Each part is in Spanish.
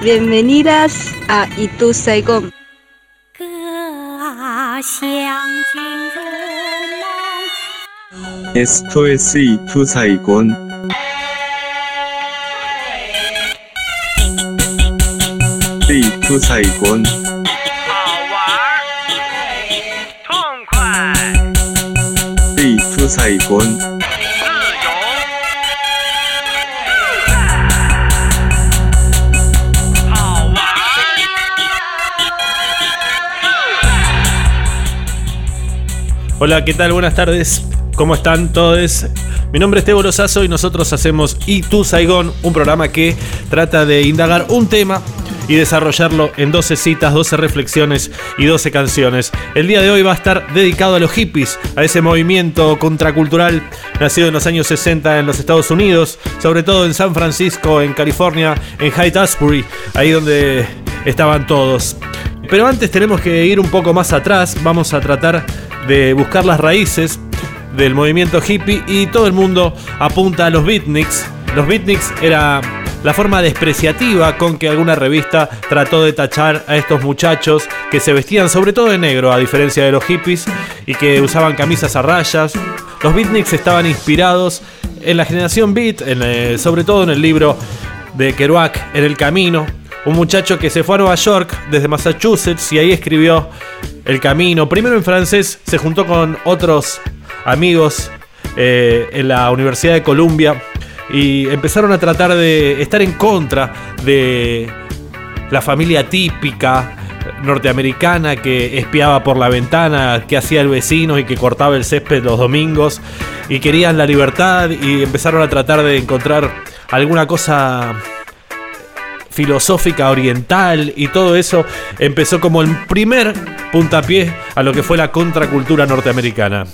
Bienvenidas a Itu Saigon. 啊、Esto es Itu Saigon. 地图彩滚，好玩痛快。地图彩滚。Hola, ¿qué tal? Buenas tardes. ¿Cómo están todos? Mi nombre es Tebo Lozazo y nosotros hacemos Y tú Saigón, un programa que trata de indagar un tema y desarrollarlo en 12 citas, 12 reflexiones y 12 canciones. El día de hoy va a estar dedicado a los hippies, a ese movimiento contracultural nacido en los años 60 en los Estados Unidos, sobre todo en San Francisco, en California, en Haight Ashbury, ahí donde estaban todos. Pero antes tenemos que ir un poco más atrás, vamos a tratar de buscar las raíces del movimiento hippie y todo el mundo apunta a los beatniks. Los beatniks era la forma despreciativa con que alguna revista trató de tachar a estos muchachos que se vestían sobre todo de negro a diferencia de los hippies y que usaban camisas a rayas. Los beatniks estaban inspirados en la generación beat, eh, sobre todo en el libro de Kerouac, En el Camino, un muchacho que se fue a Nueva York desde Massachusetts y ahí escribió El Camino. Primero en francés, se juntó con otros amigos eh, en la Universidad de Columbia y empezaron a tratar de estar en contra de la familia típica norteamericana que espiaba por la ventana, que hacía el vecino y que cortaba el césped los domingos y querían la libertad y empezaron a tratar de encontrar alguna cosa filosófica oriental y todo eso empezó como el primer puntapié a lo que fue la contracultura norteamericana.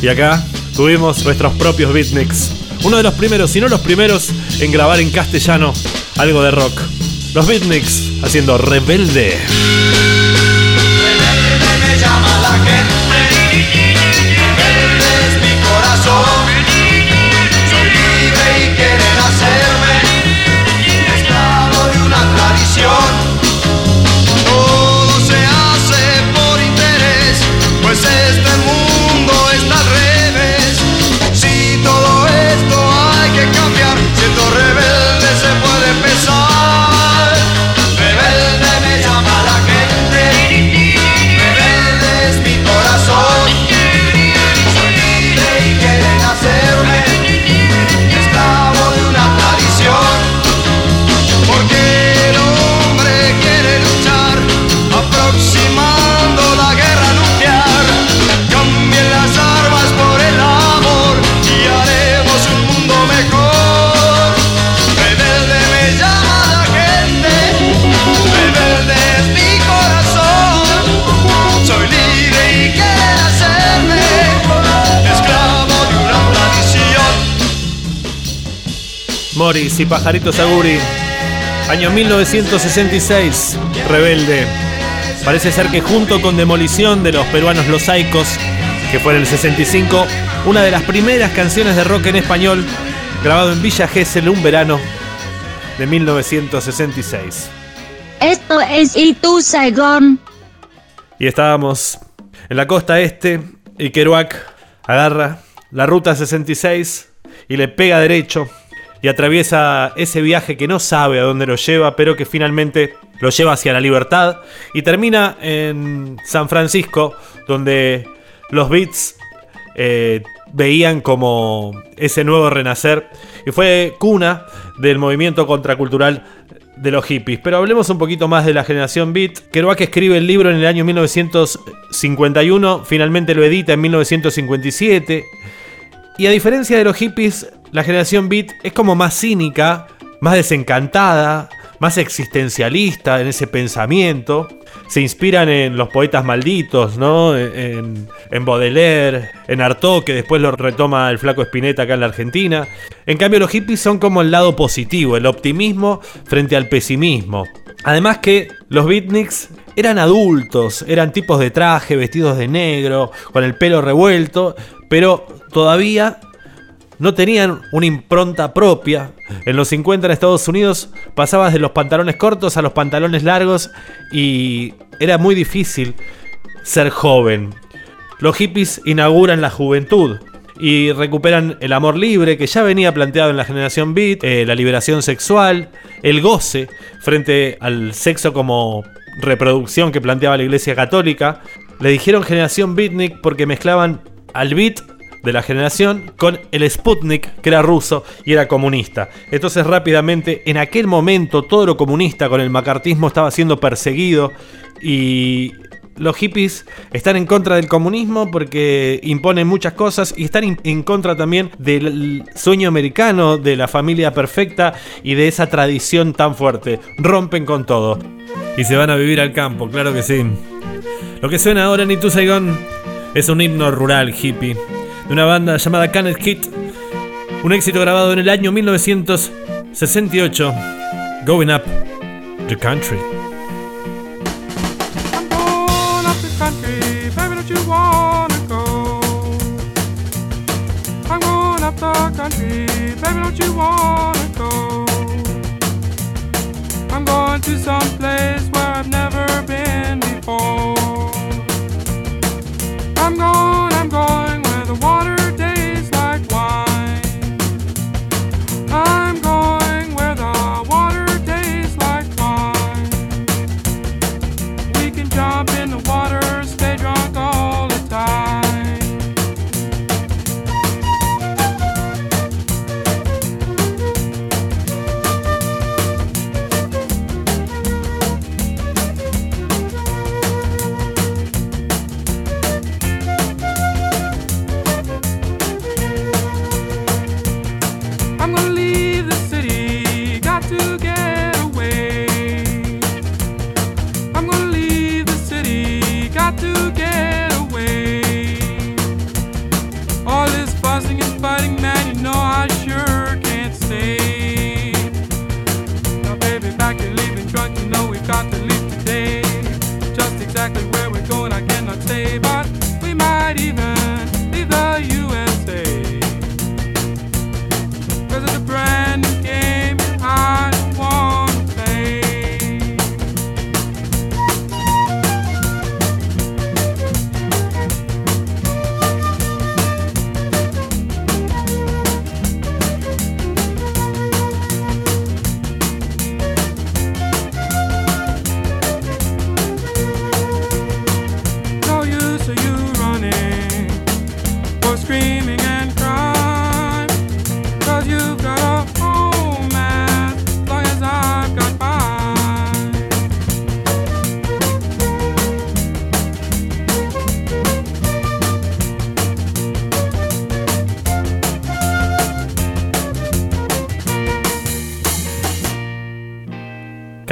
Y acá tuvimos nuestros propios beatniks. Uno de los primeros, si no los primeros, en grabar en castellano algo de rock. Los beatniks haciendo rebelde. Pues Morris y Pajarito Saguri. Año 1966. Rebelde. Parece ser que junto con Demolición de los peruanos Los Saicos, que fue en el 65, una de las primeras canciones de rock en español, grabado en Villa Gesell un verano de 1966. Esto es Itu Saigon. Y estábamos en la costa este y Kerouac agarra la ruta 66 y le pega derecho y atraviesa ese viaje que no sabe a dónde lo lleva, pero que finalmente lo lleva hacia la libertad y termina en San Francisco, donde los Beats eh, veían como ese nuevo renacer y fue cuna del movimiento contracultural de los hippies. Pero hablemos un poquito más de la generación Beat. Kerouac escribe el libro en el año 1951, finalmente lo edita en 1957. Y a diferencia de los hippies, la generación Beat es como más cínica, más desencantada, más existencialista en ese pensamiento. Se inspiran en los poetas malditos, ¿no? En, en Baudelaire, en Artaud, que después lo retoma el flaco Spinetta acá en la Argentina. En cambio, los hippies son como el lado positivo, el optimismo frente al pesimismo. Además que los beatniks eran adultos, eran tipos de traje, vestidos de negro, con el pelo revuelto, pero todavía no tenían una impronta propia. En los 50 en Estados Unidos pasabas de los pantalones cortos a los pantalones largos y era muy difícil ser joven. Los hippies inauguran la juventud y recuperan el amor libre que ya venía planteado en la generación beat, eh, la liberación sexual, el goce frente al sexo como reproducción que planteaba la Iglesia Católica. Le dijeron generación beatnik porque mezclaban al beat de la generación con el Sputnik, que era ruso y era comunista. Entonces rápidamente, en aquel momento, todo lo comunista con el macartismo estaba siendo perseguido y los hippies están en contra del comunismo porque imponen muchas cosas y están en contra también del sueño americano, de la familia perfecta y de esa tradición tan fuerte. Rompen con todo. Y se van a vivir al campo, claro que sí. Lo que suena ahora en Itu Saigon es un himno rural hippie de una banda llamada Canet Kid. Un éxito grabado en el año 1968. Going Up the Country. I'm going up the country, baby, don't you wanna go? I'm going to some place where I've never been before. I'm going, I'm going where the water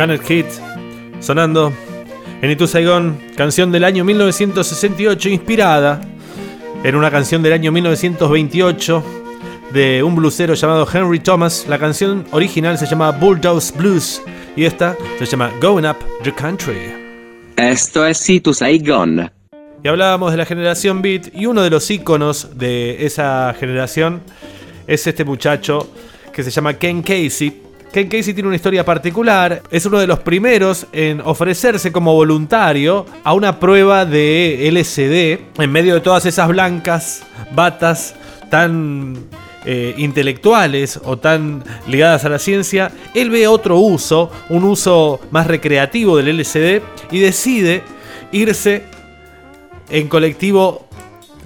Canet Hit sonando en Itu Saigon, canción del año 1968 inspirada en una canción del año 1928 de un bluesero llamado Henry Thomas. La canción original se llama Bulldogs Blues y esta se llama Going Up the Country. Esto es Situ Saigon. Y hablábamos de la generación Beat y uno de los íconos de esa generación es este muchacho que se llama Ken Casey. Ken Casey tiene una historia particular, es uno de los primeros en ofrecerse como voluntario a una prueba de LSD en medio de todas esas blancas batas tan eh, intelectuales o tan ligadas a la ciencia, él ve otro uso, un uso más recreativo del LSD y decide irse en colectivo,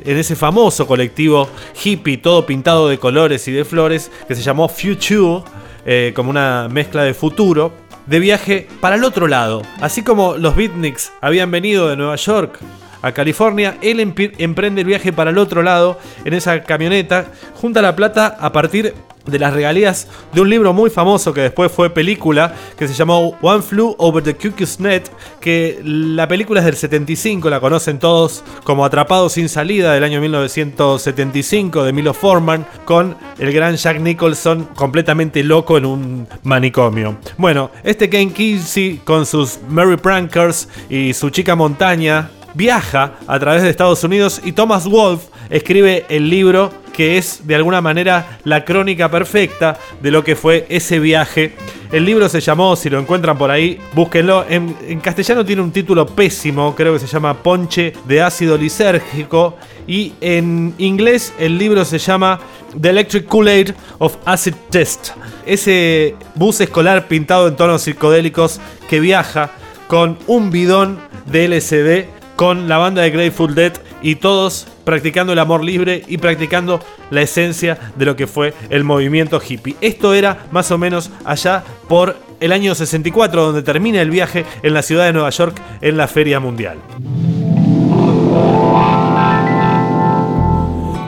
en ese famoso colectivo hippie, todo pintado de colores y de flores, que se llamó Future, eh, como una mezcla de futuro, de viaje para el otro lado. Así como los beatniks habían venido de Nueva York a California, él emprende el viaje para el otro lado en esa camioneta, junta la plata a partir de las regalías de un libro muy famoso que después fue película, que se llamó One Flew Over the Cuckoo's Net, que la película es del 75, la conocen todos como Atrapado sin salida del año 1975 de Milo Forman, con el gran Jack Nicholson completamente loco en un manicomio. Bueno, este Ken Kesey con sus Merry Prankers y su chica montaña viaja a través de Estados Unidos y Thomas Wolfe escribe el libro que es de alguna manera la crónica perfecta de lo que fue ese viaje. El libro se llamó, si lo encuentran por ahí, búsquenlo. En, castellano tiene un título pésimo, creo que se llama Ponche de ácido lisérgico. Y en inglés el libro se llama The Electric Kool-Aid of Acid Test. Ese bus escolar pintado en tonos psicodélicos que viaja con un bidón de LSD con la banda de Grateful Dead y todos practicando el amor libre y practicando la esencia de lo que fue el movimiento hippie. Esto era más o menos allá por el año 64 donde termina el viaje en la ciudad de Nueva York en la Feria Mundial.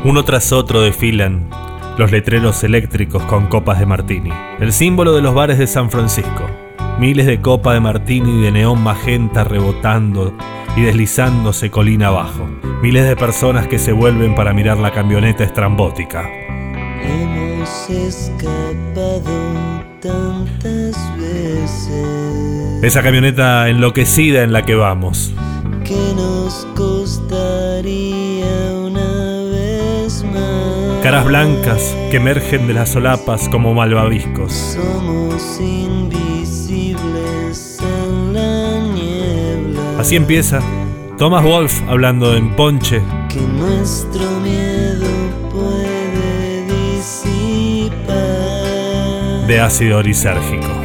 Uno tras otro desfilan los letreros eléctricos con copas de martini, el símbolo de los bares de San Francisco. Miles de copas de martini y de neón magenta rebotando y deslizándose colina abajo. Miles de personas que se vuelven para mirar la camioneta estrambótica. Hemos escapado tantas veces Esa camioneta enloquecida en la que vamos. que nos costaría una vez más. Caras blancas que emergen de las solapas como malvaviscos. Somos invisibles Así empieza Thomas Wolf hablando en Ponche que nuestro miedo puede disipar. de ácido lisérgico.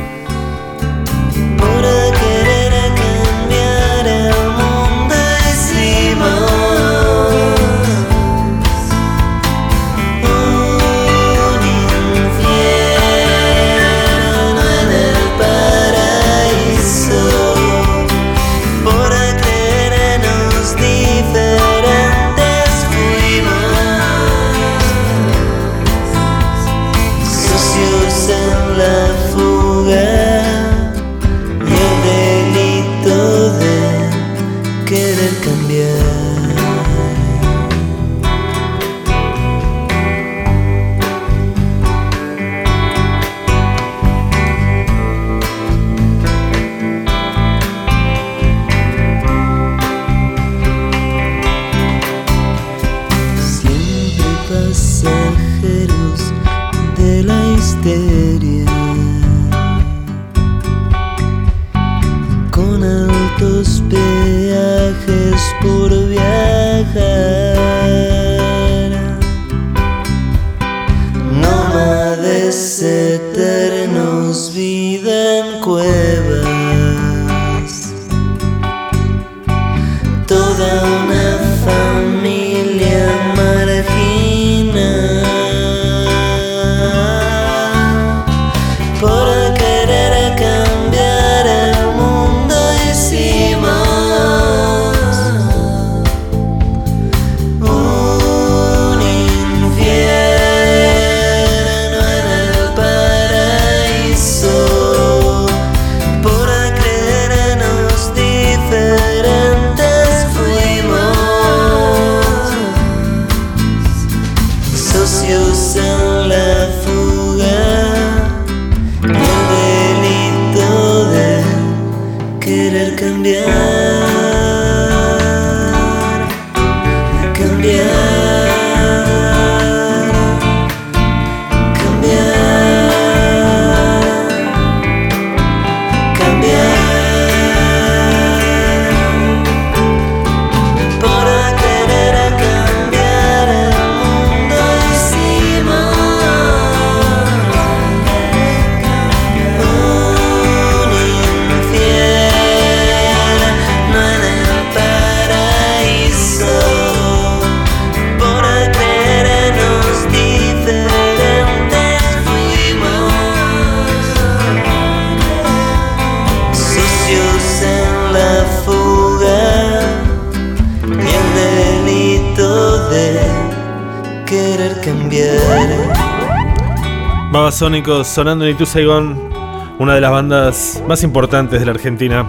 Babasónicos sonando en Itu Saigon, una de las bandas más importantes de la Argentina,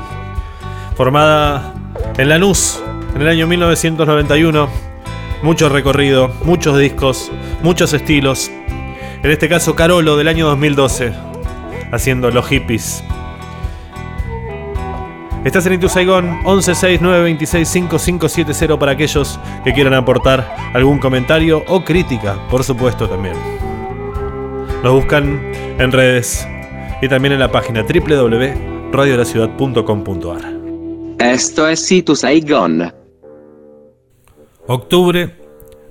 formada en Lanús en el año 1991. Mucho recorrido, muchos discos, muchos estilos. En este caso, Carolo del año 2012, haciendo Los Hippies. Estás en Itu Saigon 1169265570 para aquellos que quieran aportar algún comentario o crítica, por supuesto también. Nos buscan en redes y también en la página www.radiolaciudad.com.ar. Esto es Itu Saigon. Octubre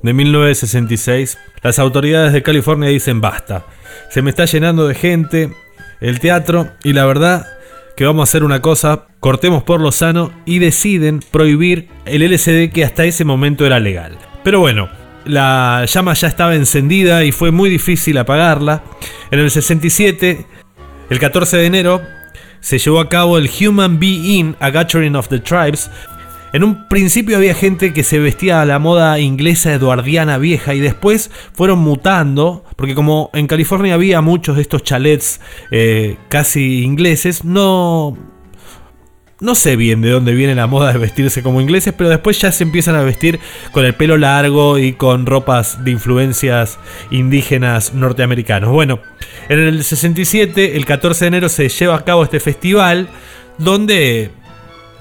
de 1966, las autoridades de California dicen basta. Se me está llenando de gente el teatro y la verdad que vamos a hacer una cosa, cortemos por lo sano y deciden prohibir el LCD que hasta ese momento era legal. Pero bueno, la llama ya estaba encendida y fue muy difícil apagarla. En el 67, el 14 de enero, se llevó a cabo el Human Being, a Gathering of the Tribes, en un principio había gente que se vestía a la moda inglesa eduardiana vieja y después fueron mutando, porque como en California había muchos de estos chalets eh, casi ingleses, no... No sé bien de dónde viene la moda de vestirse como ingleses, pero después ya se empiezan a vestir con el pelo largo y con ropas de influencias indígenas norteamericanos. Bueno, en el 67, el 14 de enero, se lleva a cabo este festival donde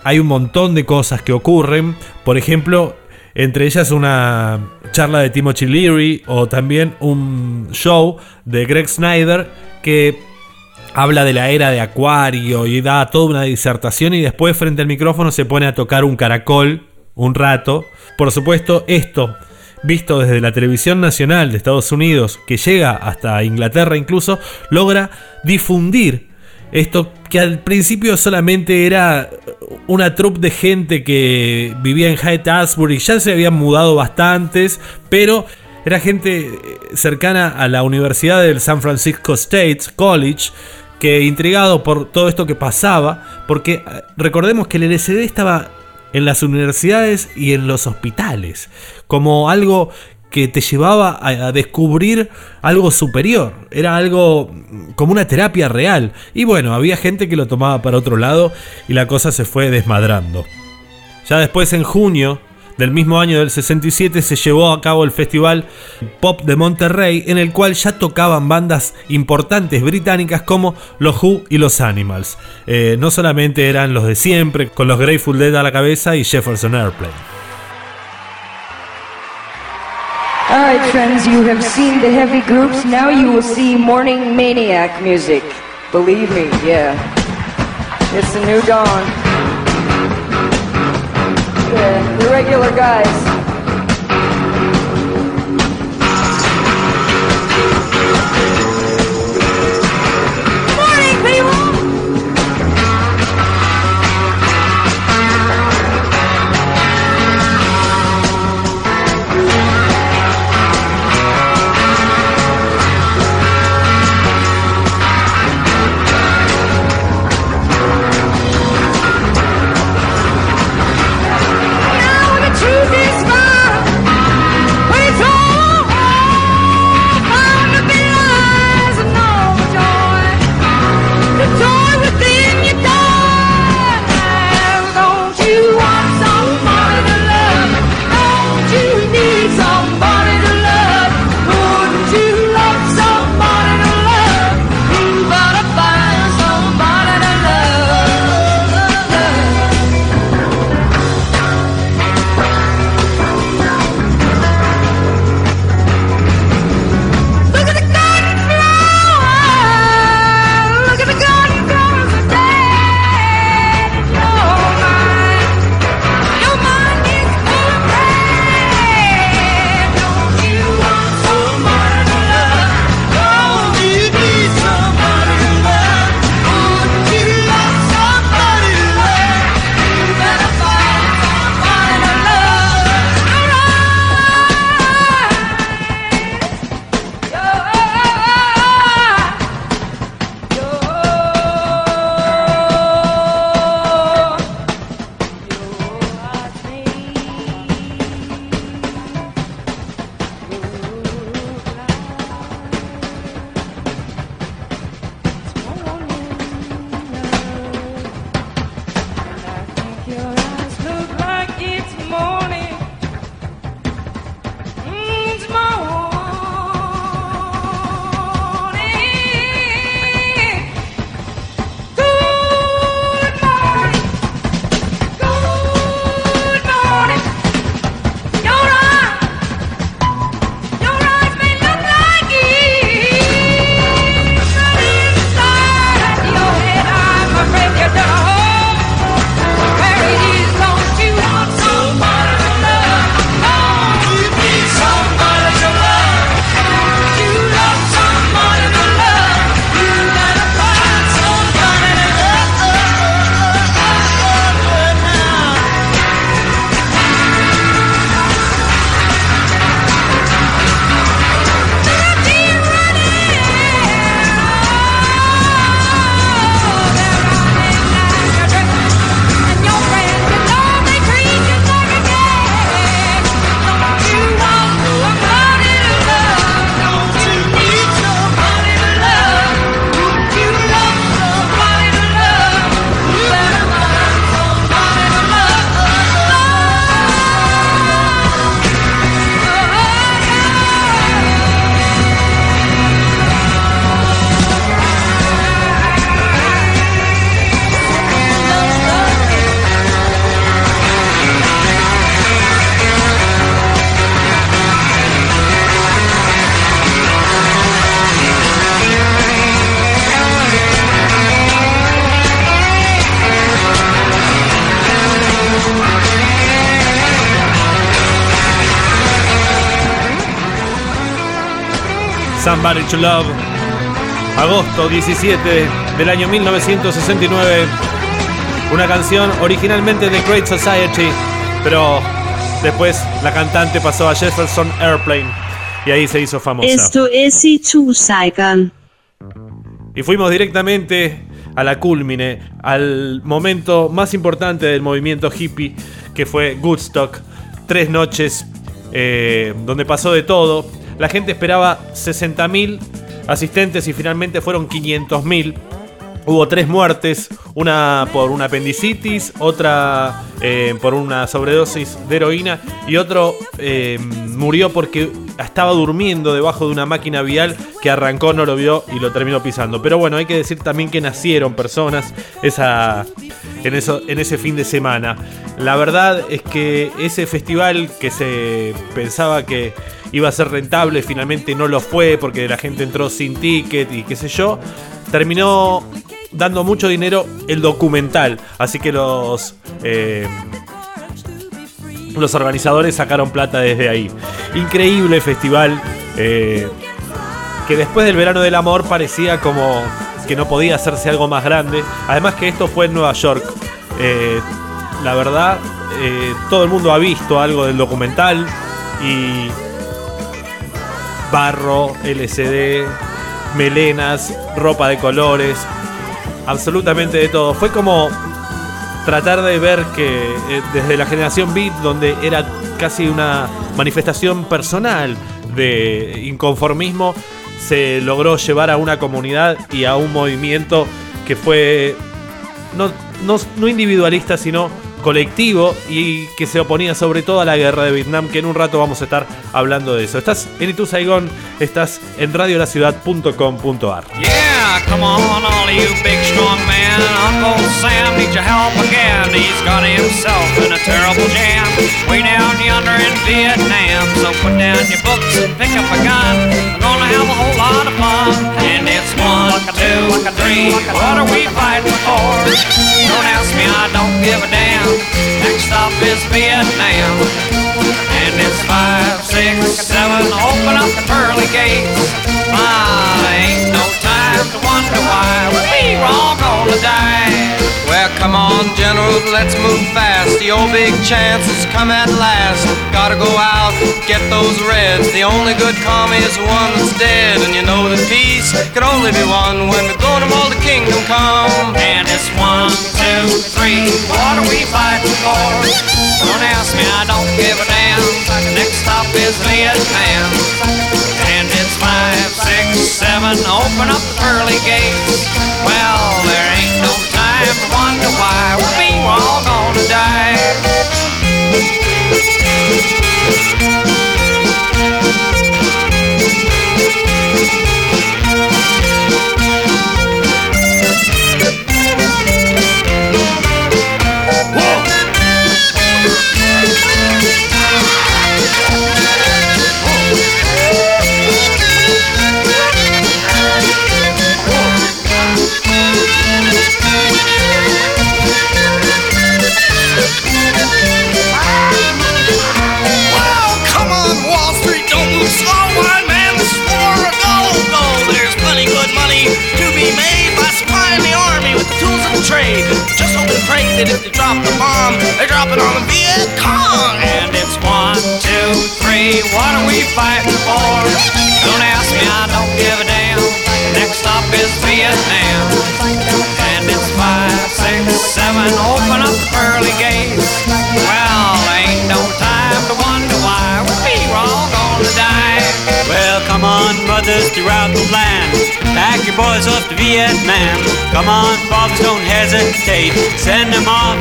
hay un montón de cosas que ocurren. Por ejemplo, entre ellas una charla de Timothy Leary o también un show de Greg Snyder que habla de la era de Acuario y da toda una disertación y después frente al micrófono se pone a tocar un caracol un rato. Por supuesto, esto visto desde la televisión nacional de Estados Unidos, que llega hasta Inglaterra incluso, logra difundir esto que al principio solamente era una troupe de gente que vivía en Hyde Asbury, ya se habían mudado bastantes, pero era gente cercana a la Universidad del San Francisco State College, que intrigado por todo esto que pasaba, porque eh, recordemos que el LSD estaba en las universidades y en los hospitales, como algo que te llevaba a, descubrir algo superior. Era algo como una terapia real. Y bueno, había gente que lo tomaba para otro lado y la cosa se fue desmadrando. Ya después en junio del mismo año del 67 se llevó a cabo el Festival Pop de Monterrey en el cual ya tocaban bandas importantes británicas como los Who y los Animals. Eh, no solamente eran los de siempre, con los Grateful Dead a la cabeza y Jefferson Airplane. Believe me, yeah. It's the new dawn. Regular guys. To Love. Agosto 17 del año 1969. Una canción originalmente de Great Society, pero después la cantante pasó a Jefferson Airplane y ahí se hizo famosa. Esto es. Y fuimos directamente a la culmine, al momento más importante del movimiento hippie, que fue Woodstock. Tres noches eh, donde pasó de todo. La gente esperaba 60.000 asistentes y finalmente fueron 500.000. Hubo tres muertes, una por una apendicitis, otra eh, por una sobredosis de heroína y otro eh, murió porque estaba durmiendo debajo de una máquina vial que arrancó, no lo vio y lo terminó pisando. Pero bueno, hay que decir también que nacieron personas esa, en, ese fin de semana. La verdad es que ese festival que se pensaba que iba a ser rentable, finalmente no lo fue porque la gente entró sin ticket y qué sé yo. Terminó dando mucho dinero el documental. Así que los. eh, los organizadores sacaron plata desde ahí. Increíble festival. eh, que después del verano del amor parecía como que no podía hacerse algo más grande. Además que esto fue en Nueva York. Eh, la verdad, todo el mundo ha visto algo del documental. Y barro, LCD, melenas, ropa de colores, absolutamente de todo. Fue como tratar de ver que eh, desde la generación beat, donde era casi una manifestación personal de inconformismo, se logró llevar a una comunidad y a un movimiento que fue no, no, no individualista, sino colectivo y que se oponía sobre todo a la guerra de Vietnam, que en un rato vamos a estar hablando de eso. Estás en Itu Saigon, estás en radiolaciudad.com.ar. men. Uncle Sam needs your help again. He's got himself in a terrible jam. Way down yonder in Vietnam. So put down your books and pick up a gun. We're gonna have a whole lot of fun. And it's one, two, three. What are we fighting for? Don't ask me, I don't give a damn. Next stop is Vietnam. It's five, six, seven. Open up the pearly gates. Ah, ain't no time to wonder why we were all gonna die. Well, come on, General, let's move fast. The old big chance has come at last. Gotta go out, get those reds. The only good commie is the one that's dead. And you know that peace can only be won when we're going to all the kingdom come. And it's one, two, three. What are we fighting for? Don't ask me, I don't give a damn. Next stop is Vietnam. And it's five, six, seven. Open up the pearly gates. Well, there ain't no time to wonder why we were all gonna die. Trade. Just hope and pray that if they drop the bomb, they drop it on the Viet Cong. And it's one, two, three. What are we fighting for? Don't ask me, I don't give a damn. Next stop is Vietnam. And it's five, six, seven. Open up the pearly gates. Well, ain't no time to wonder why we were all gonna die. Well, on, brothers throughout the land. Pack your boys off to Vietnam. Come on, fathers, don't hesitate. Send them off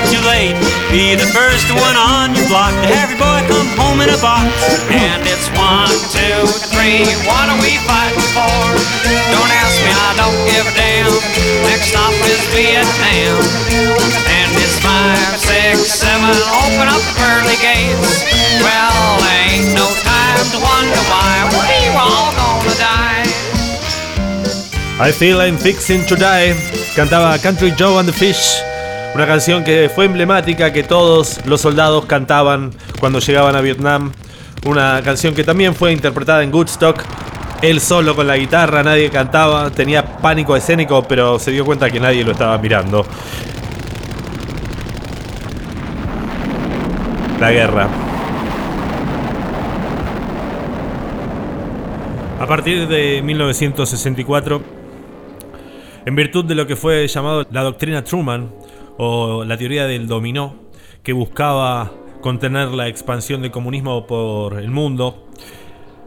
it's too late. Be the first one on your block to have your boy come home in a box. And it's one, two, three. What are we fighting for? Don't ask me, I don't give a damn. Next stop is Vietnam. And it's five, six, seven. Open up the pearly gates. Well, ain't no I Feel I'm Fixing to Die. Cantaba Country Joe and the Fish. Una canción que fue emblemática, que todos los soldados cantaban cuando llegaban a Vietnam. Una canción que también fue interpretada en Woodstock. él solo con la guitarra, nadie cantaba, tenía pánico escénico, pero se dio cuenta que nadie lo estaba mirando. La guerra. A partir de 1964, en virtud de lo que fue llamado la doctrina Truman o la teoría del dominó, que buscaba contener la expansión del comunismo por el mundo,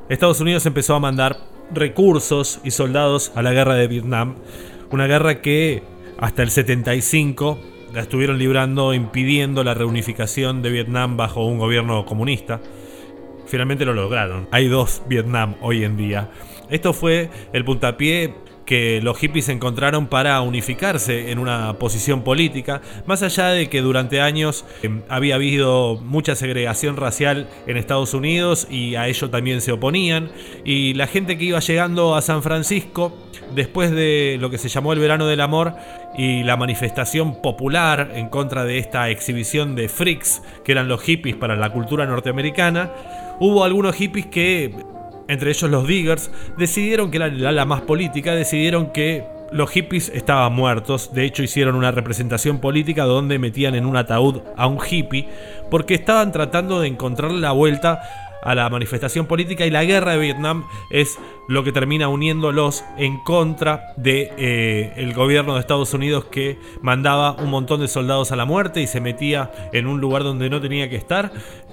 Estados Unidos empezó a mandar recursos y soldados a la guerra de Vietnam, una guerra que hasta el 75 la estuvieron librando impidiendo la reunificación de Vietnam bajo un gobierno comunista. Finalmente lo lograron. Hay dos Vietnam hoy en día. Esto fue el puntapié que los hippies encontraron para unificarse en una posición política, más allá de que durante años eh, había habido mucha segregación racial en Estados Unidos y a ello también se oponían, y la gente que iba llegando a San Francisco, después de lo que se llamó el verano del amor y la manifestación popular en contra de esta exhibición de freaks que eran los hippies para la cultura norteamericana, hubo algunos hippies que entre ellos los diggers, decidieron que era la más política, decidieron que los hippies estaban muertos, de hecho hicieron una representación política donde metían en un ataúd a un hippie, porque estaban tratando de encontrar la vuelta a la manifestación política y la guerra de Vietnam es lo que termina uniéndolos en contra de eh, el gobierno de Estados Unidos que mandaba un montón de soldados a la muerte y se metía en un lugar donde no tenía que estar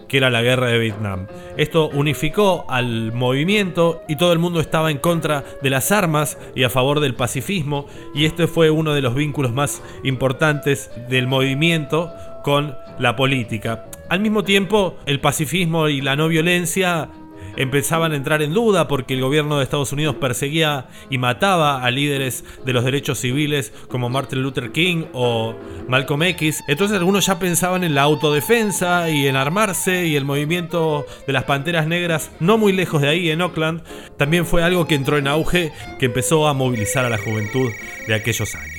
que era la guerra de Vietnam. Esto unificó al movimiento y todo el mundo estaba en contra de las armas y a favor del pacifismo y este fue uno de los vínculos más importantes del movimiento con la política. Al mismo tiempo, el pacifismo y la no violencia empezaban a entrar en duda porque el gobierno de Estados Unidos perseguía y mataba a líderes de los derechos civiles como Martin Luther King o Malcolm X. Entonces algunos ya pensaban en la autodefensa y en armarse y el movimiento de las Panteras Negras, no muy lejos de ahí, en Oakland, también fue algo que entró en auge, que empezó a movilizar a la juventud de aquellos años.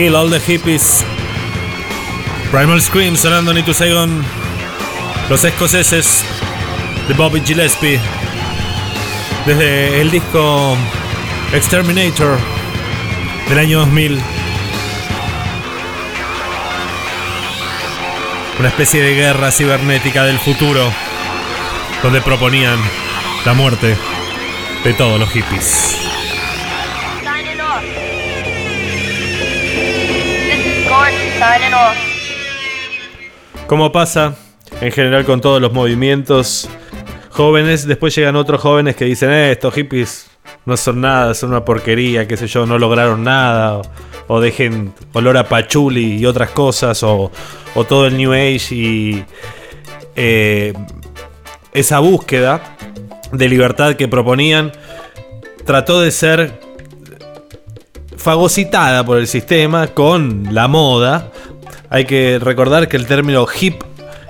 Kill All the Hippies. Primal Scream sonando en Into Saigon. Los escoceses de Bobby Gillespie. Desde el disco Exterminator del año 2000. Una especie de guerra cibernética del futuro. Donde proponían la muerte de todos los hippies. Como pasa en general con todos los movimientos jóvenes, después llegan otros jóvenes que dicen, eh, estos hippies no son nada, son una porquería, qué sé yo, no lograron nada, o, dejen olor a pachuli y otras cosas, o, o todo el New Age y eh, esa búsqueda de libertad que proponían trató de ser fagocitada por el sistema con la moda. Hay que recordar que el término hip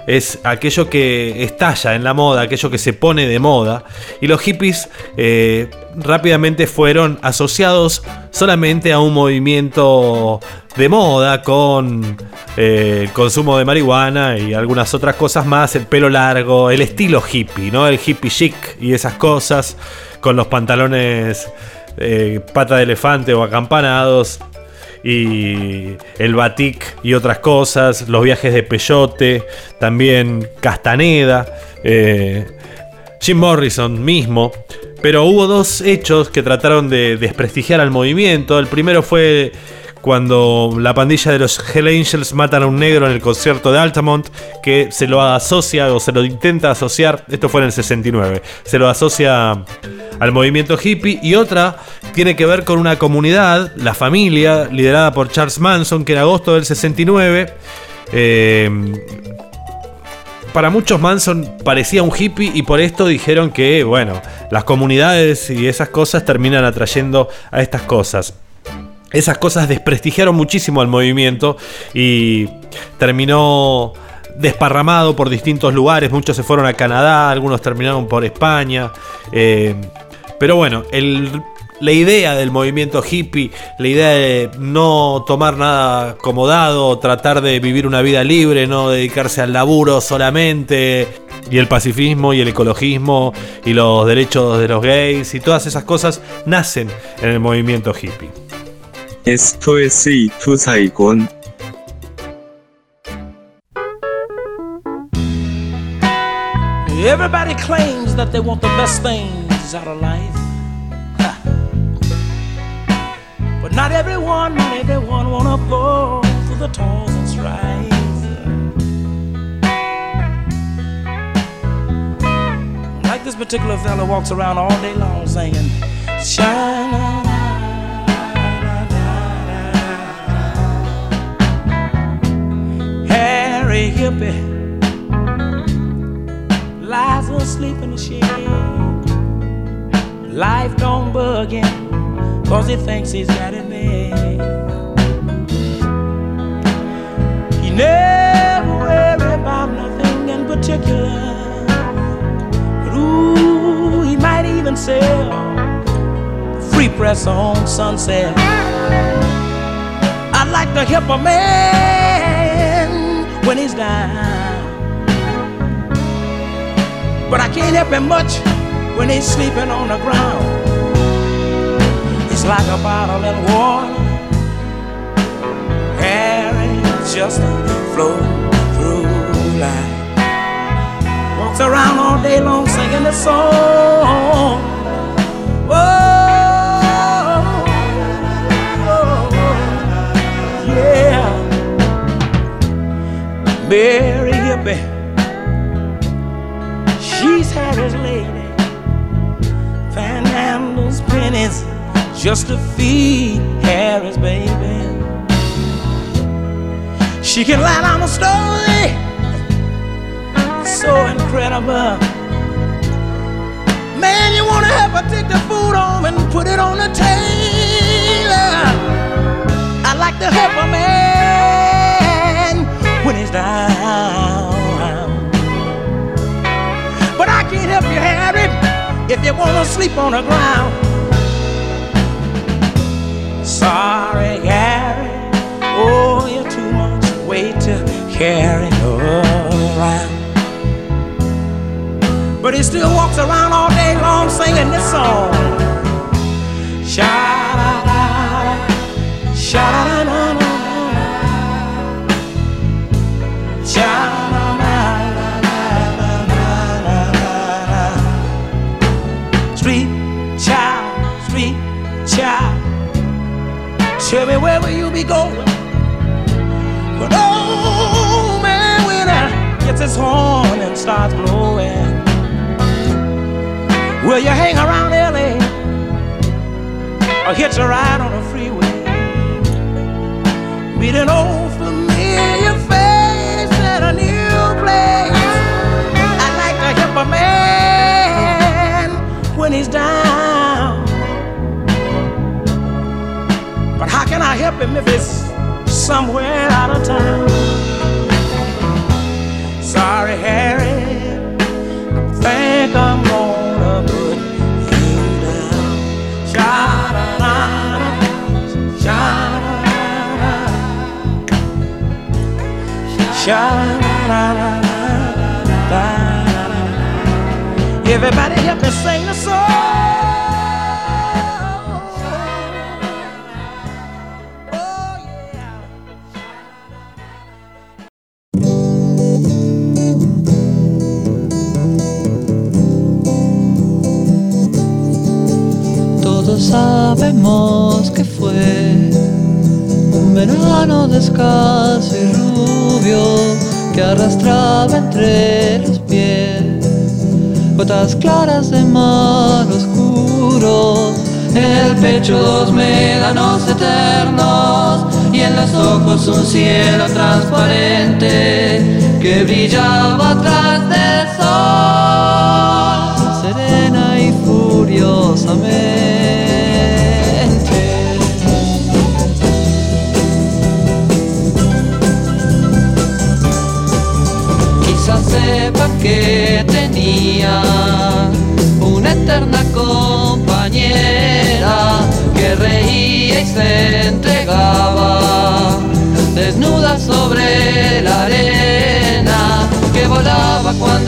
es aquello que estalla en la moda, aquello que se pone de moda. Y los hippies eh, rápidamente fueron asociados solamente a un movimiento de moda con eh, consumo de marihuana y algunas otras cosas más, el pelo largo, el estilo hippie, ¿no? El hippie chic y esas cosas, con los pantalones eh, pata de elefante o acampanados y el batik y otras cosas, los viajes de peyote, también Castaneda, eh, Jim Morrison mismo. Pero hubo dos hechos que trataron de desprestigiar al movimiento. El primero fue cuando la pandilla de los Hell Angels matan a un negro en el concierto de Altamont, que se lo asocia o se lo intenta asociar, esto fue en el 69, se lo asocia al movimiento hippie y otra tiene que ver con una comunidad, la familia, liderada por Charles Manson, que en agosto del 69... eh, para muchos Manson parecía un hippie y por esto dijeron que, bueno, las comunidades y esas cosas terminan atrayendo a estas cosas. Esas cosas desprestigiaron muchísimo al movimiento y terminó desparramado por distintos lugares. Muchos se fueron a Canadá, algunos terminaron por España. eh, pero bueno, la idea del movimiento hippie, la idea de no tomar nada acomodado, tratar de vivir una vida libre, no dedicarse al laburo solamente, y el pacifismo y el ecologismo y los derechos de los gays y todas esas cosas nacen en el movimiento hippie. Esto es Itu Saigon. Everybody claims that they want the best things out of life. But not everyone, not everyone wanna go through the toils and strife. Like this particular fella walks around all day long singing, shine. Life don't bug him, cause he thinks he's got it made. He never worry about nothing in particular. But ooh, he might even sell free press on sunset. I'd like to help a man when he's down. But I can't help him much when he's sleeping on the ground. It's like a bottle of water. Harry just flow through life. Walks around all day long singing the song. Yeah. Mary Hippie. She's Harry's lady. Pennies just to feed Harry's baby. She can lie down a story so incredible. Man, you wanna help her take the food home and put it on the table. I like to help a man when he's down. But I can't help you, Harry, if you wanna sleep on the ground. Sorry, Harry, Oh, you're too much weight to carry around. But he still walks around all day long singing this song.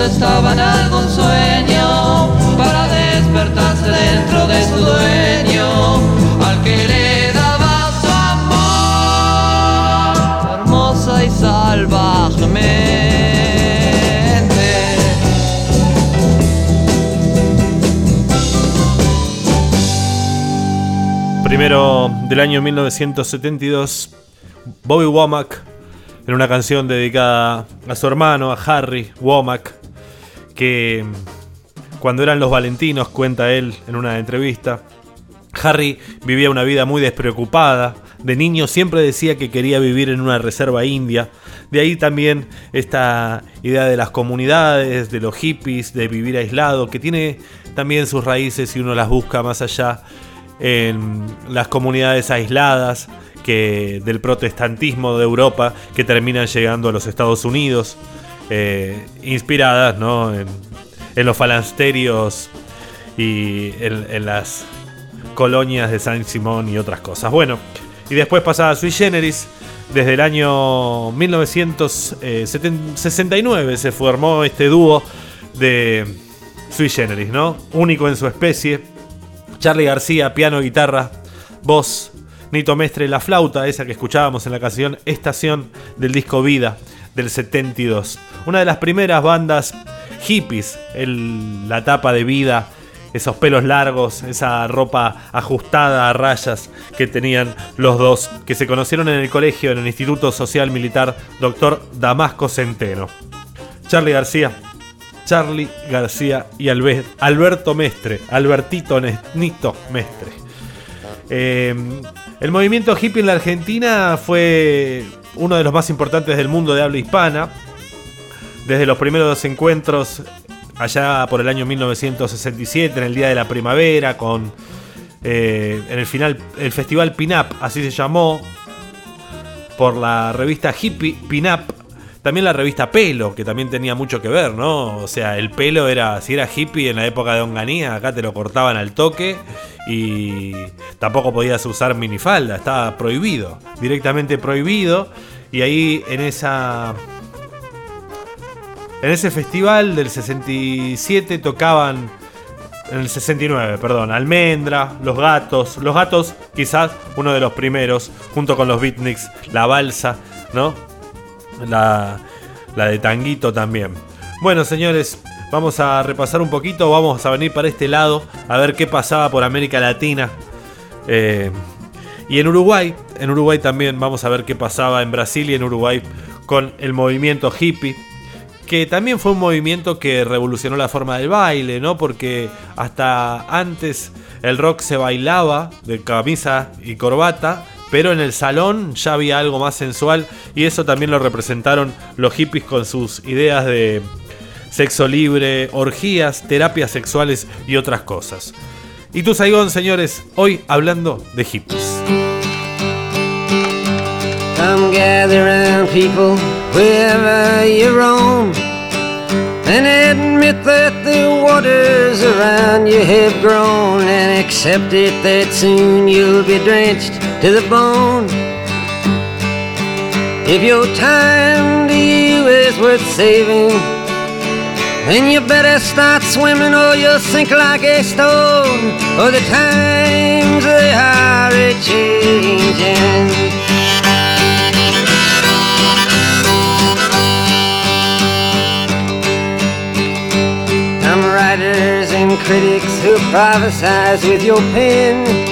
Estaba en algún sueño para despertarse dentro de su dueño al que le daba su amor. Hermosa y salvajemente. Primero del año 1972, Bobby Womack, en una canción dedicada a su hermano, a Harry Womack, que cuando eran los Valentinos, cuenta él en una entrevista, Harry vivía una vida muy despreocupada. De niño siempre decía que quería vivir en una reserva india. De ahí también esta idea de las comunidades, de los hippies, de vivir aislado, que tiene también sus raíces si uno las busca más allá en las comunidades aisladas que del protestantismo de Europa que terminan llegando a los Estados Unidos, eh, inspiradas ¿no? en, los falansterios y en, las colonias de San Simón y otras cosas. Bueno, y después pasaba a Sui Generis. Desde el año 1969 se formó este dúo de Sui Generis, ¿no? Único en su especie. Charlie García, piano, guitarra, voz. Nito Mestre, la flauta, esa que escuchábamos en la canción Estación del disco Vida del 72. Una de las primeras bandas hippies, la tapa de vida, esos pelos largos, esa ropa ajustada a rayas que tenían los dos, que se conocieron en el colegio, en el Instituto Social Militar Dr. Damasco Centeno. Charlie García, Charlie García y Albe- Alberto Mestre, Albertito Nito Mestre. Eh, el movimiento hippie en la Argentina fue uno de los más importantes del mundo de habla hispana. Desde los primeros encuentros allá por el año 1967, en el Día de la Primavera, con eh, en el final el festival Pin Up, así se llamó, por la revista Hippie Pin Up. También la revista Pelo, que también tenía mucho que ver, ¿no? O sea, el pelo era, si era hippie en la época de Onganía, acá te lo cortaban al toque y tampoco podías usar minifalda, estaba prohibido, directamente prohibido. Y ahí en esa en ese festival del 67 tocaban. En el 69, perdón. Almendra, Los Gatos. Los Gatos, quizás uno de los primeros, junto con los Beatniks. La Balsa, ¿no? La, la de Tanguito también. Bueno, señores, vamos a repasar un poquito. Vamos a venir para este lado a ver qué pasaba por América Latina. Eh, y en Uruguay, en Uruguay también vamos a ver qué pasaba en Brasil y en Uruguay con el movimiento hippie que también fue un movimiento que revolucionó la forma del baile, ¿no? Porque hasta antes el rock se bailaba de camisa y corbata, pero en el salón ya había algo más sensual y eso también lo representaron los hippies con sus ideas de sexo libre, orgías, terapias sexuales y otras cosas. Y tu Saigón, señores, hoy hablando de hippies. Come gather round, people, wherever you roam, and admit that the waters around you have grown, and accept it that soon you'll be drenched to the bone. If your time to you is worth saving, then you better start swimming or you'll sink like a stone. For the times they are a changing. Some writers and critics who prophesize with your pen.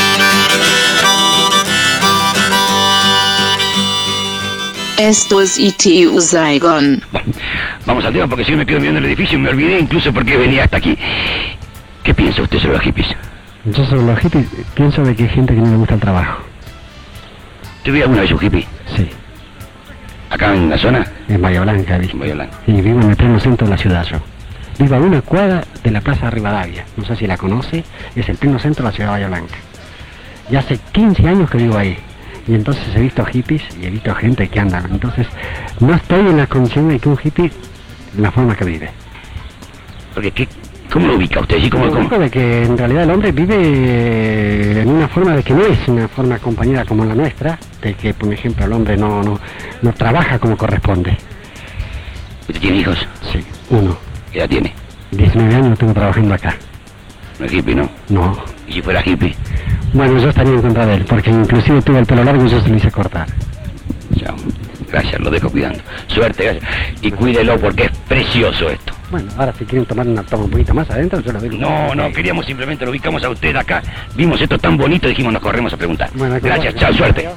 Esto es ITU Saigon. Vamos al tema porque si yo me quedo mirando el edificio me olvidé incluso por qué venía hasta aquí. ¿Qué piensa usted sobre los hippies? Yo sobre los hippies pienso de que hay gente que no le gusta el trabajo. ¿Tuve alguna vez un hippie? Sí. ¿Acá en la zona? En Bahía Blanca, vi. En Bahía Blanca. Y vivo en el pleno centro de la ciudad yo. Vivo a una cuadra de la Plaza Rivadavia. No sé si la conoce. Es el pleno centro de la ciudad de Bahía Blanca. Y hace 15 años que vivo ahí. Y entonces he visto hippies y he visto gente que anda. Entonces no estoy en la condición de que un hippie, la forma que vive. Porque ¿qué, ¿Cómo lo ubica usted? ¿Sí? ¿Cómo, cómo? de que en realidad el hombre vive en una forma de que no es una forma compañera como la nuestra, de que, por ejemplo, el hombre no, no, no trabaja como corresponde. ¿Usted tiene hijos? Sí, uno. ¿Qué edad tiene? 19 años tengo trabajando acá. No es hippie, ¿no? No. ¿Y si fuera hippie? Bueno, yo estaría en contra de él, porque inclusive tuve el pelo largo y yo se lo hice cortar. Chao. Gracias, lo dejo cuidando. Suerte, gracias. Y cuídelo porque es precioso esto. Bueno, ahora si quieren tomar una toma un poquito más adentro, yo lo doy. No, no, queríamos simplemente lo ubicamos a usted acá. Vimos esto tan bonito, dijimos nos corremos a preguntar. Bueno, Gracias, chao, suerte.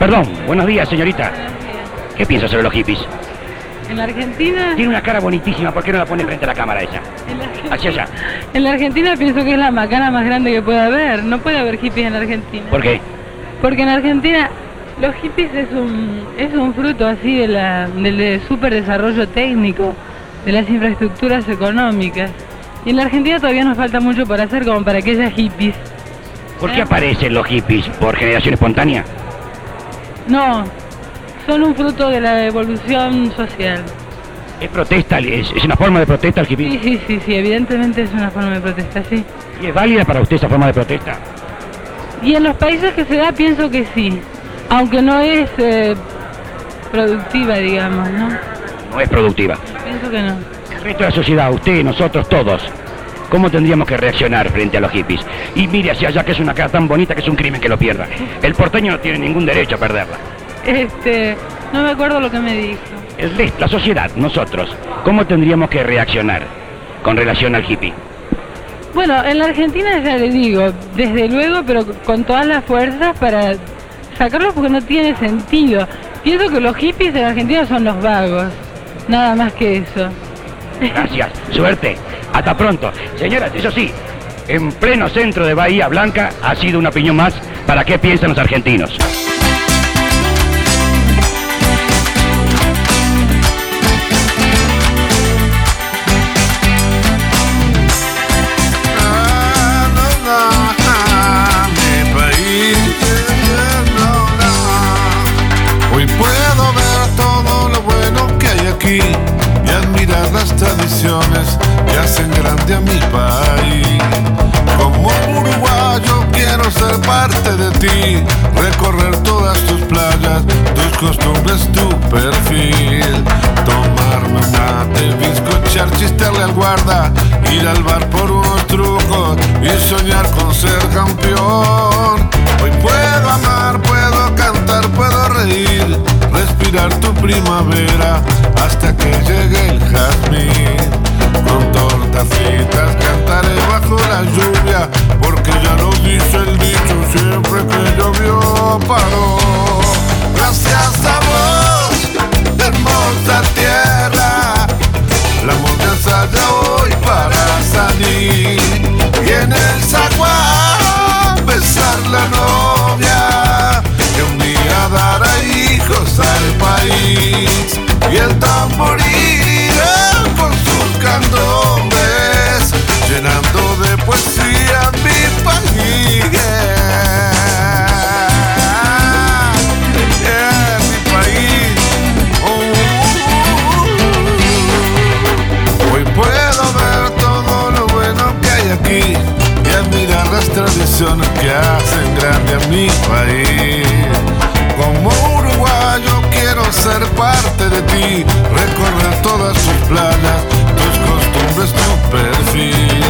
Perdón, buenos días, señorita. ¿Qué piensa sobre los hippies? En la Argentina, Tiene una cara bonitísima, ¿por qué no la pone frente a la cámara ella? Hacia allá. en la Argentina pienso que es la macana más grande que puede haber. No puede haber hippies en la Argentina. ¿Por qué? Porque en Argentina los hippies es un, es un fruto así de la, del de super desarrollo técnico, de las infraestructuras económicas. Y en la Argentina todavía nos falta mucho por hacer como para que haya hippies. ¿Por qué aparecen los hippies? ¿Por generación espontánea? No, son un fruto de la evolución social. ¿Es protesta? ¿Es, es una forma de protesta el hippie? Sí, sí, sí, sí, evidentemente es una forma de protesta, sí. ¿Y es válida para usted esa forma de protesta? Y en los países que se da pienso que sí, aunque no es eh, productiva, digamos, ¿no? No es productiva. Pienso que no. El resto de la sociedad, usted, nosotros, todos. ¿Cómo tendríamos que reaccionar frente a los hippies? Y mire hacia allá que es una cara tan bonita que es un crimen que lo pierda. El porteño no tiene ningún derecho a perderla. Este, no me acuerdo lo que me dijo. El resto, la sociedad, nosotros, ¿cómo tendríamos que reaccionar con relación al hippie? Bueno, en la Argentina ya le digo, desde luego, pero con todas las fuerzas para sacarlos porque no tiene sentido. Pienso que los hippies en Argentina son los vagos, nada más que eso. Gracias, suerte. Hasta pronto. Señoras, eso sí, en pleno centro de Bahía Blanca ha sido una opinión más para qué piensan los argentinos. Las tradiciones que hacen grande a mi país. Como uruguayo quiero ser parte de ti, recorrer todas tus playas, tus costumbres, tu perfil. Tomarme un mate, bizcochar, chistarle al guarda, ir al bar por unos trucos y soñar con ser campeón. Hoy puedo amar, puedo cantar, puedo reír, tu primavera hasta que llegue el jazmín. Con tortas fritas cantaré bajo la lluvia, porque ya lo dice el dicho, siempre que llovió paró. Gracias a vos, hermosa tierra, la montaña ya hoy para salir y en el zaguán besar la novia al país y el tamboril irá con sus candombres llenando de poesía mi país mi país. Hoy puedo ver todo lo bueno que hay aquí y admirar las tradiciones que hacen grande a mi país. Ser parte de ti, recorrer todas tus playas, tus costumbres, tu perfil.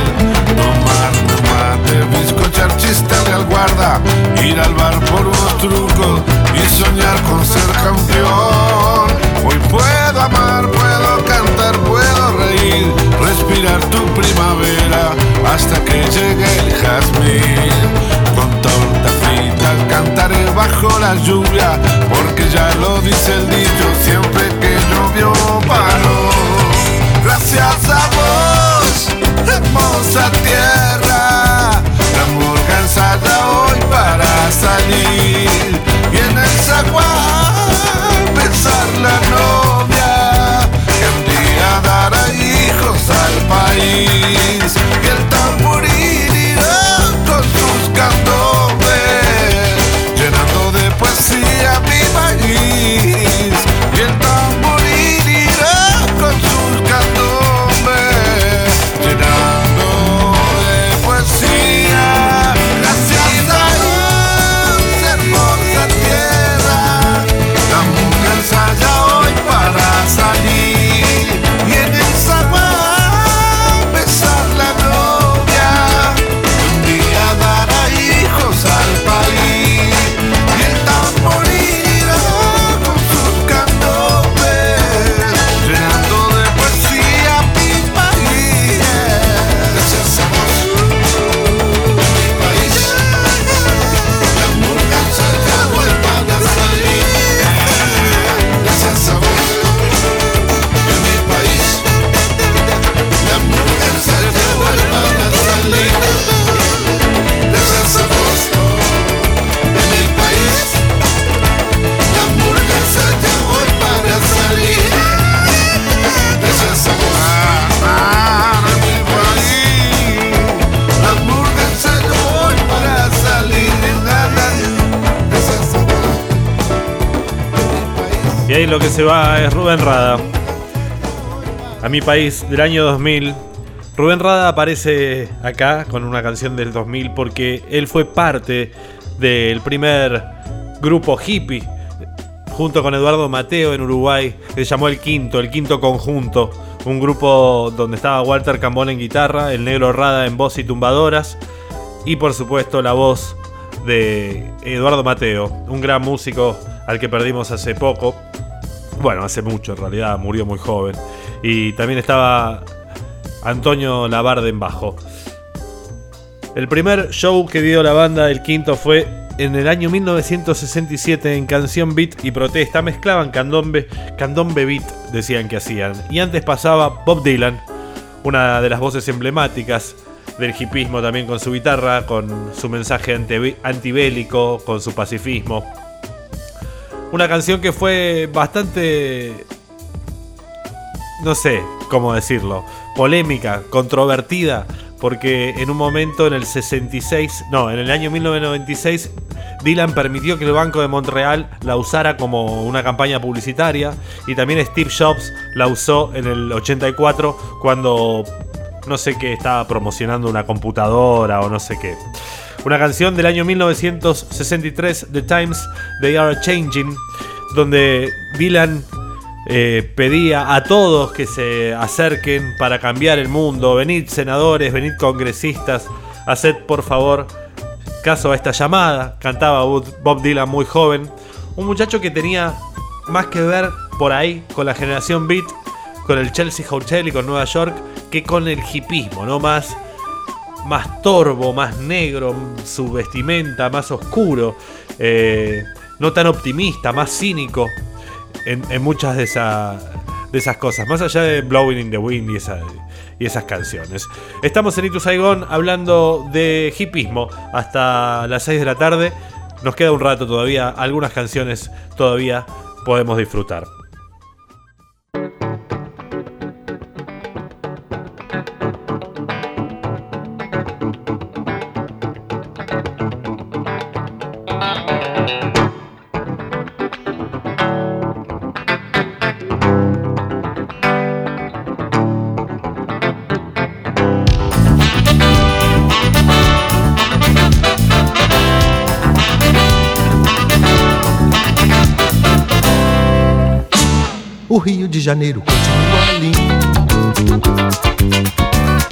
Tomarme un mate, bizcochar, chistarle al guarda, ir al bar por unos trucos y soñar con ser campeón. Hoy puedo amar, puedo cantar, puedo reír, respirar tu primavera hasta que llegue el jazmín. Cantaré bajo la lluvia, porque ya lo dice el dicho, siempre que llovió paró. Gracias a vos, hermosa tierra, se va es Rubén Rada. A mi país del año 2000. Rubén Rada aparece acá con una canción del 2000 porque él fue parte del primer grupo hippie junto con Eduardo Mateo en Uruguay, se llamó El Quinto, El Quinto Conjunto, un grupo donde estaba Walter Cambón en guitarra, el negro Rada en voz y tumbadoras, y por supuesto la voz de Eduardo Mateo, un gran músico al que perdimos hace poco, bueno, hace mucho en realidad, murió muy joven, y también estaba Antonio Labarde en bajo. El primer show que dio la banda El Quinto fue en el año 1967 en Canción Beat y Protesta mezclaban candombe, candombe beat, decían que hacían. Y antes pasaba Bob Dylan, una de las voces emblemáticas del hipismo también con su guitarra, con su mensaje anti- antibélico, con su pacifismo. Una canción que fue bastante, no sé cómo decirlo, polémica, controvertida, porque en un momento en el 66, no, en el año 1996, Dylan permitió que el Banco de Montreal la usara como una campaña publicitaria y también Steve Jobs la usó en el 84 cuando no sé qué estaba promocionando una computadora o no sé qué. Una canción del año 1963, The Times They Are Changing, donde Dylan eh, pedía a todos que se acerquen para cambiar el mundo. Venid senadores, venid congresistas, haced por favor caso a esta llamada. Cantaba Bob Dylan muy joven. Un muchacho que tenía más que ver por ahí con la generación beat, con el Chelsea Hotel y con Nueva York, que con el hipismo, ¿no? Más, más torvo, más negro, su vestimenta más oscuro, eh, no tan optimista, más cínico en, muchas de, de esas cosas, más allá de Blowing in the Wind y, esa- y esas canciones. Estamos en Itu Saigon hablando de hipismo hasta las 6 de la tarde. Nos queda un rato todavía, algunas canciones todavía podemos disfrutar. O Rio de Janeiro continua lindo.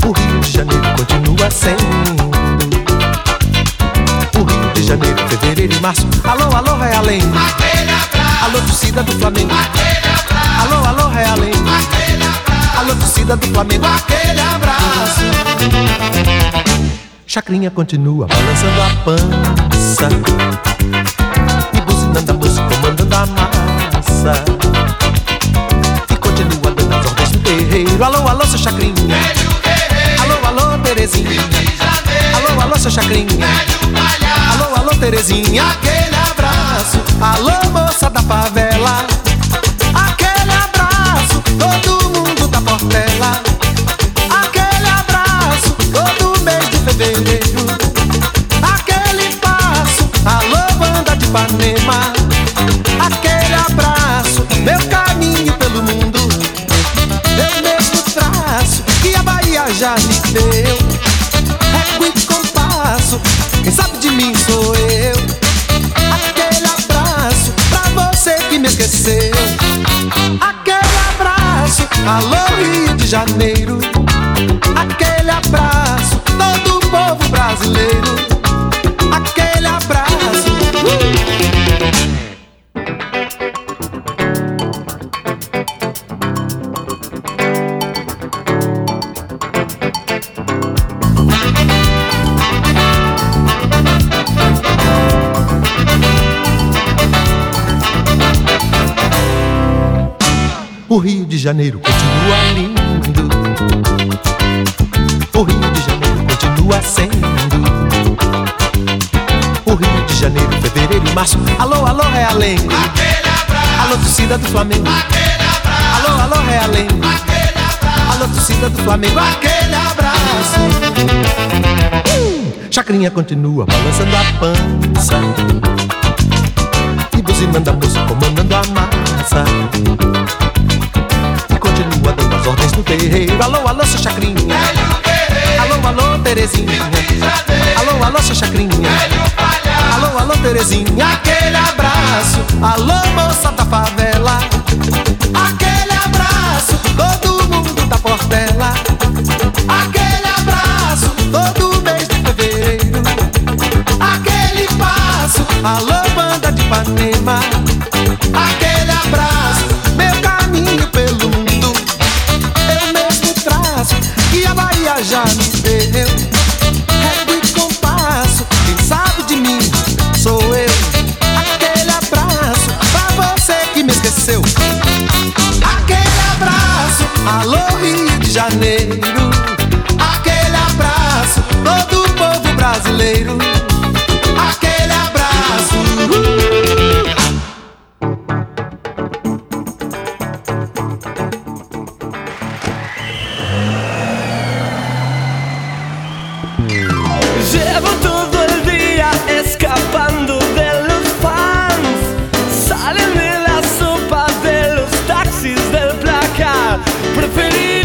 O Rio de Janeiro continua sendo. Fevereiro e março. Alô, alô, Realengo. Alô, torcida do Flamengo. Alô, alô, Realengo. Alô, torcida do Flamengo. Aquele abraço. Chacrinha continua balançando a pança. E buzinando a música, comandando a massa. E continua dando as ordens no terreiro. Alô, alô, seu Chacrinha. Alô, alô, Terezinha. Alô, alô, seu Chacrinha. Alô, alô, Terezinha. Aquele abraço. Alô, moça da favela. Aquele abraço. Todo mundo da portela. Aquele abraço. Todo mês de fevereiro. Aquele passo. Alô, banda de Ipanema. Aquele abraço, alô Rio de Janeiro. Aquele abraço, todo o povo brasileiro. O Rio de Janeiro continua lindo. O Rio de Janeiro continua sendo. O Rio de Janeiro, fevereiro e março. Alô, alô, Realengo. Alô, torcida do Flamengo. Alô, alô, Realengo. Alô, torcida do Flamengo. Aquele abraço. Hum, Chacrinha continua balançando a pança. E buzinando a música, comandando a massa. Continua dando as ordens no terreiro. Alô, alô, seu chacrinha. Alô, alô, Terezinha. Alô, alô, seu chacrinha. Alô, alô, Terezinha. Aquele abraço. Alô, moça da favela. Aquele abraço. Todo mundo da portela. Aquele abraço. Todo mês de fevereiro. Aquele passo. Alô, banda de Ipanema. Aquele A Bahia já me deu. Régua e compasso. Quem sabe de mim sou eu. Aquele abraço pra você que me esqueceu. Aquele abraço, alô Rio de Janeiro. Aquele abraço, todo o povo brasileiro. Aquele abraço. Llevo feliz.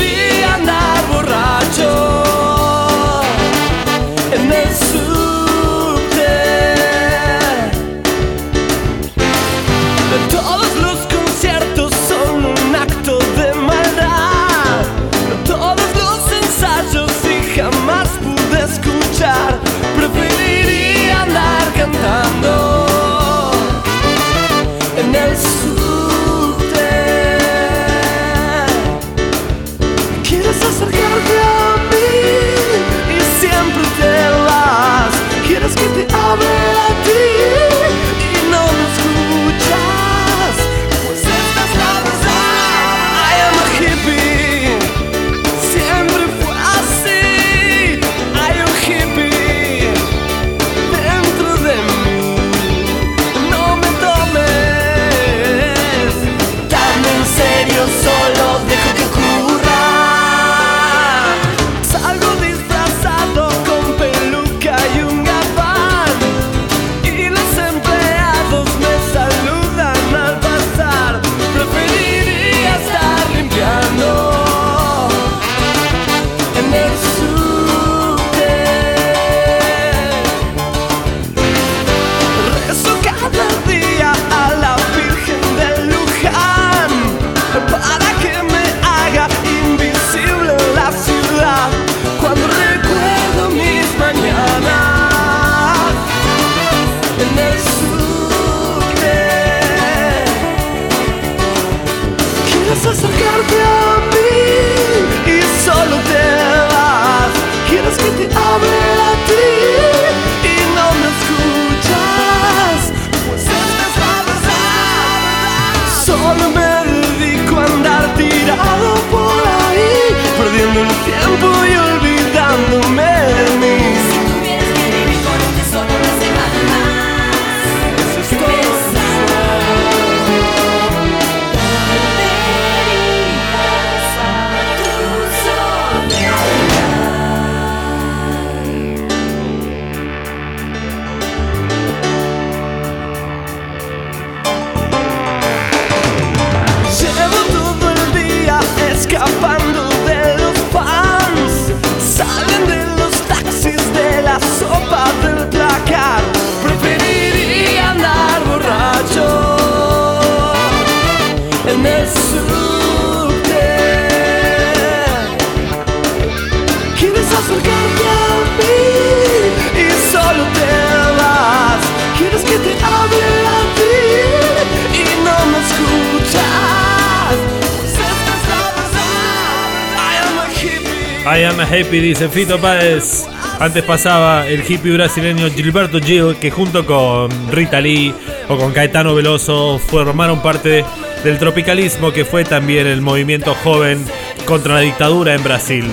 Dice Fito Páez. Antes pasaba el hippie brasileño Gilberto Gil, que junto con Rita Lee o con Caetano Veloso formaron parte del tropicalismo que fue también el movimiento joven contra la dictadura en Brasil.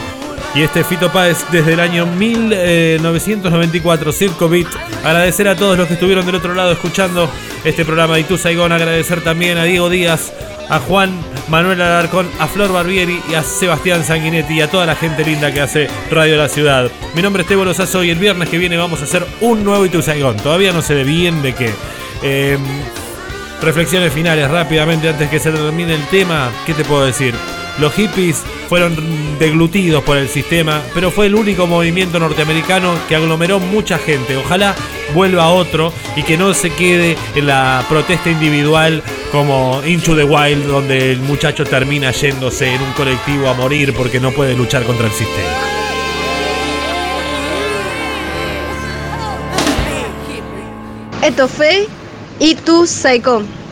Y este Fito Páez desde el año 1994, Circo Beat. Agradecer a todos los que estuvieron del otro lado escuchando este programa de Itu Saigón. Agradecer también a Diego Díaz, a Juan Manuel Alarcón, a Flor Barbieri y a Sebastián Sanguinetti y a toda la gente linda que hace Radio La Ciudad. Mi nombre es Tebo Lozazo y el viernes que viene vamos a hacer un nuevo Itu Saigón. Todavía no sé bien de qué. Eh, Reflexiones finales rápidamente antes que se termine el tema. ¿Qué te puedo decir? Los hippies fueron deglutidos por el sistema, pero fue el único movimiento norteamericano que aglomeró mucha gente. Ojalá vuelva otro y que no se quede en la protesta individual como Into the Wild, donde el muchacho termina yéndose en un colectivo a morir porque no puede luchar contra el sistema. Esto fue Y tu Saigon.